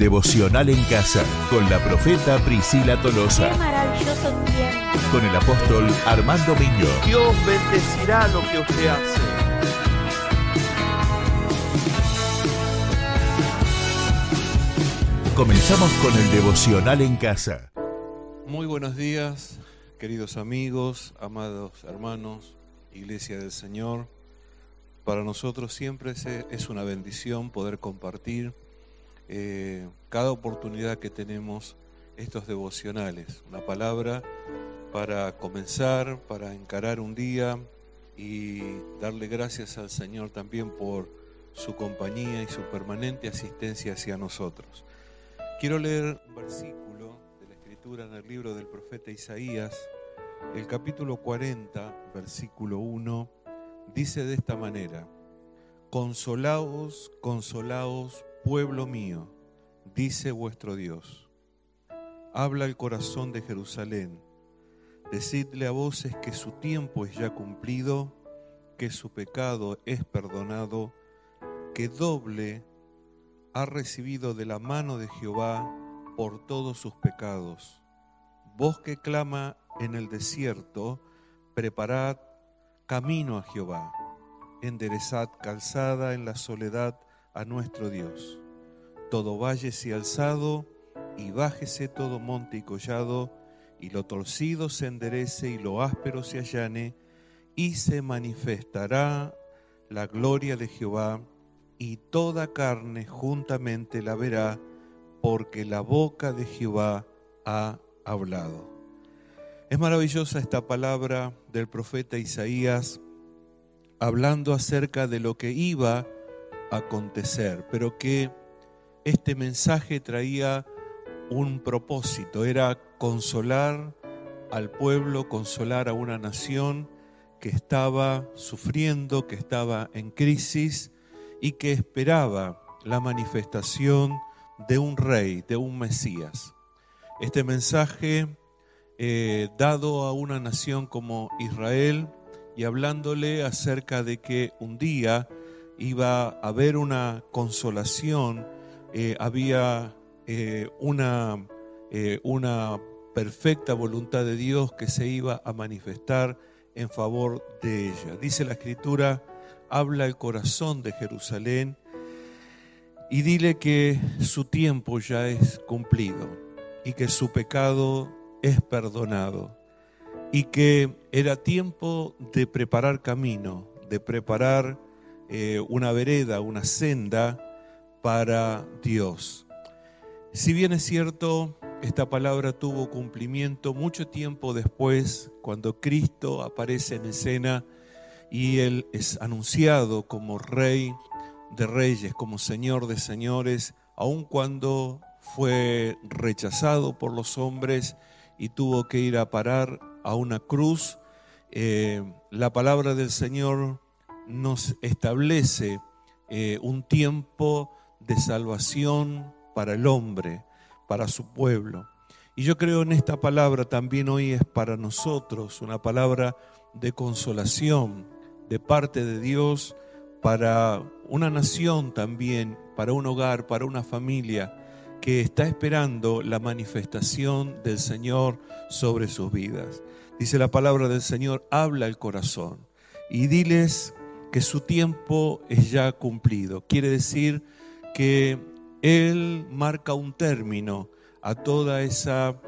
devocional en casa con la profeta Priscila Tolosa. Qué maravilloso tiempo. Con el apóstol Armando Miño. Dios bendecirá lo que usted hace. Comenzamos con el devocional en casa. Muy buenos días, queridos amigos, amados hermanos, Iglesia del Señor. Para nosotros siempre es una bendición poder compartir eh, cada oportunidad que tenemos estos devocionales. Una palabra para comenzar, para encarar un día y darle gracias al Señor también por su compañía y su permanente asistencia hacia nosotros. Quiero leer un versículo de la Escritura en el libro del profeta Isaías, el capítulo 40, versículo 1, dice de esta manera, Consolaos, consolaos pueblo mío, dice vuestro Dios. Habla el corazón de Jerusalén. Decidle a voces que su tiempo es ya cumplido, que su pecado es perdonado, que doble ha recibido de la mano de Jehová por todos sus pecados. Voz que clama en el desierto, preparad camino a Jehová, enderezad calzada en la soledad a nuestro Dios. Todo valle se alzado y bájese todo monte y collado, y lo torcido se enderece y lo áspero se allane, y se manifestará la gloria de Jehová, y toda carne juntamente la verá, porque la boca de Jehová ha hablado. Es maravillosa esta palabra del profeta Isaías, hablando acerca de lo que iba a acontecer, pero que este mensaje traía un propósito, era consolar al pueblo, consolar a una nación que estaba sufriendo, que estaba en crisis y que esperaba la manifestación de un rey, de un Mesías. Este mensaje eh, dado a una nación como Israel y hablándole acerca de que un día iba a haber una consolación, eh, había eh, una, eh, una perfecta voluntad de Dios que se iba a manifestar en favor de ella. Dice la escritura, habla el corazón de Jerusalén y dile que su tiempo ya es cumplido y que su pecado es perdonado y que era tiempo de preparar camino, de preparar una vereda, una senda para Dios. Si bien es cierto, esta palabra tuvo cumplimiento mucho tiempo después, cuando Cristo aparece en escena y Él es anunciado como Rey de Reyes, como Señor de Señores, aun cuando fue rechazado por los hombres y tuvo que ir a parar a una cruz, eh, la palabra del Señor nos establece eh, un tiempo de salvación para el hombre, para su pueblo. Y yo creo en esta palabra también hoy es para nosotros una palabra de consolación de parte de Dios para una nación también, para un hogar, para una familia que está esperando la manifestación del Señor sobre sus vidas. Dice la palabra del Señor, habla el corazón y diles que su tiempo es ya cumplido. Quiere decir que Él marca un término a toda esa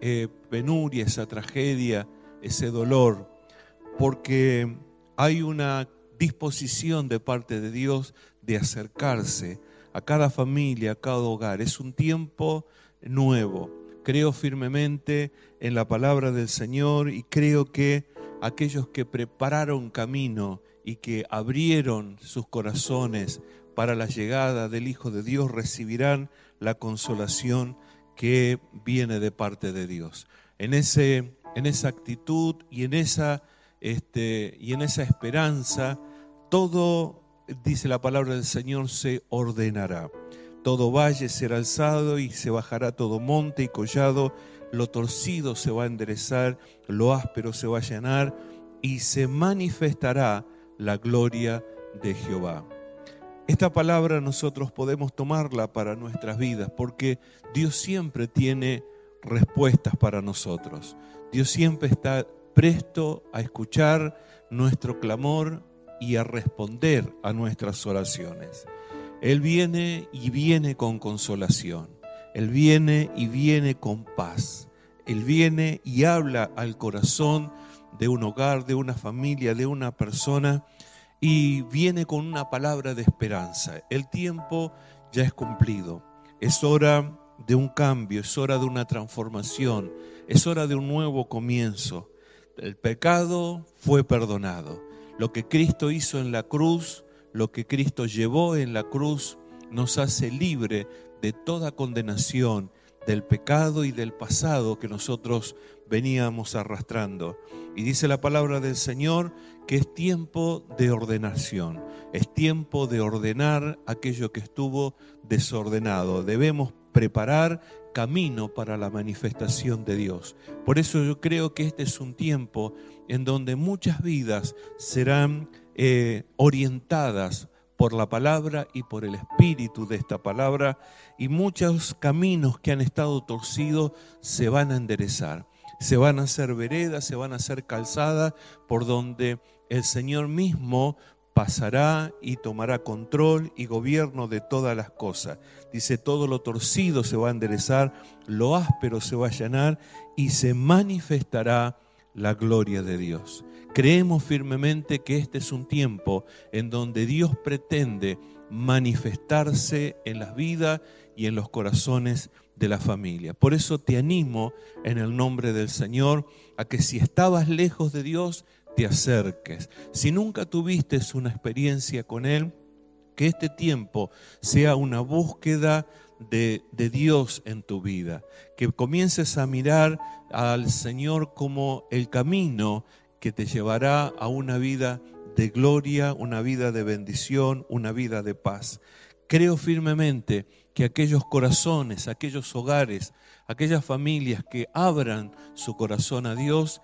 eh, penuria, esa tragedia, ese dolor, porque hay una disposición de parte de Dios de acercarse a cada familia, a cada hogar. Es un tiempo nuevo. Creo firmemente en la palabra del Señor y creo que aquellos que prepararon camino y que abrieron sus corazones para la llegada del Hijo de Dios recibirán la consolación que viene de parte de Dios. En, ese, en esa actitud y en esa, este, y en esa esperanza, todo, dice la palabra del Señor, se ordenará. Todo valle será alzado y se bajará todo monte y collado, lo torcido se va a enderezar, lo áspero se va a llenar y se manifestará la gloria de Jehová. Esta palabra nosotros podemos tomarla para nuestras vidas porque Dios siempre tiene respuestas para nosotros. Dios siempre está presto a escuchar nuestro clamor y a responder a nuestras oraciones. Él viene y viene con consolación. Él viene y viene con paz. Él viene y habla al corazón de un hogar, de una familia, de una persona y viene con una palabra de esperanza. El tiempo ya es cumplido. Es hora de un cambio, es hora de una transformación, es hora de un nuevo comienzo. El pecado fue perdonado. Lo que Cristo hizo en la cruz, lo que Cristo llevó en la cruz, nos hace libre de toda condenación del pecado y del pasado que nosotros veníamos arrastrando. Y dice la palabra del Señor que es tiempo de ordenación, es tiempo de ordenar aquello que estuvo desordenado. Debemos preparar camino para la manifestación de Dios. Por eso yo creo que este es un tiempo en donde muchas vidas serán eh, orientadas por la palabra y por el espíritu de esta palabra y muchos caminos que han estado torcidos se van a enderezar, se van a hacer veredas, se van a hacer calzadas por donde el Señor mismo pasará y tomará control y gobierno de todas las cosas. Dice, todo lo torcido se va a enderezar, lo áspero se va a allanar y se manifestará la gloria de Dios. Creemos firmemente que este es un tiempo en donde Dios pretende manifestarse en las vidas y en los corazones de la familia. Por eso te animo en el nombre del Señor a que si estabas lejos de Dios, te acerques. Si nunca tuviste una experiencia con Él, que este tiempo sea una búsqueda de, de, Dios en tu vida, que comiences a mirar al Señor como el camino que te llevará a una vida de gloria, una vida de bendición, una vida de paz. Creo firmemente que aquellos corazones, aquellos hogares, aquellas familias que abran su corazón a Dios,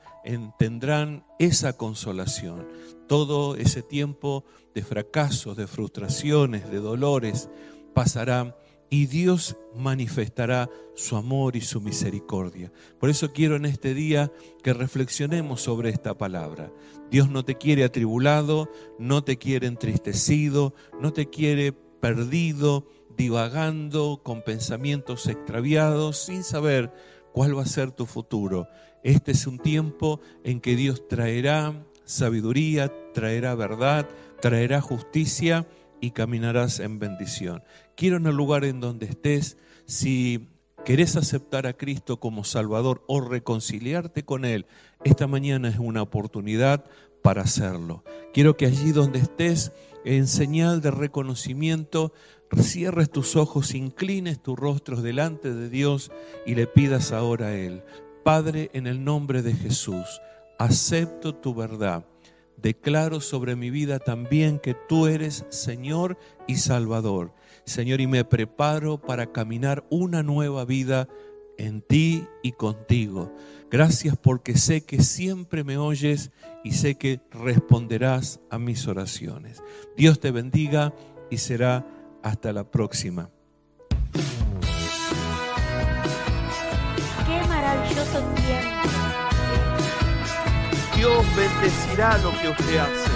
tendrán esa consolación. Todo ese tiempo de fracasos, de frustraciones, de dolores, pasará y Dios manifestará su amor y su misericordia. Por eso quiero en este día que reflexionemos sobre esta palabra. Dios no te quiere atribulado, no te quiere entristecido, no te quiere perdido, divagando con pensamientos extraviados, sin saber cuál va a ser tu futuro. Este es un tiempo en que Dios traerá sabiduría, traerá verdad, traerá justicia y caminarás en bendición. Quiero en el lugar en donde estés, si querés aceptar a Cristo como Salvador o reconciliarte con Él, esta mañana es una oportunidad para hacerlo. Quiero que allí donde estés, en señal de reconocimiento, cierres tus ojos, inclines tus rostros delante de Dios y le pidas ahora a Él, Padre, en el nombre de Jesús, acepto tu verdad declaro sobre mi vida también que tú eres Señor y Salvador. Señor, y me preparo para caminar una nueva vida en ti y contigo. Gracias porque sé que siempre me oyes y sé que responderás a mis oraciones. Dios te bendiga y será hasta la próxima. Qué maravilloso tiempo. Dios bendecirá lo que usted hace.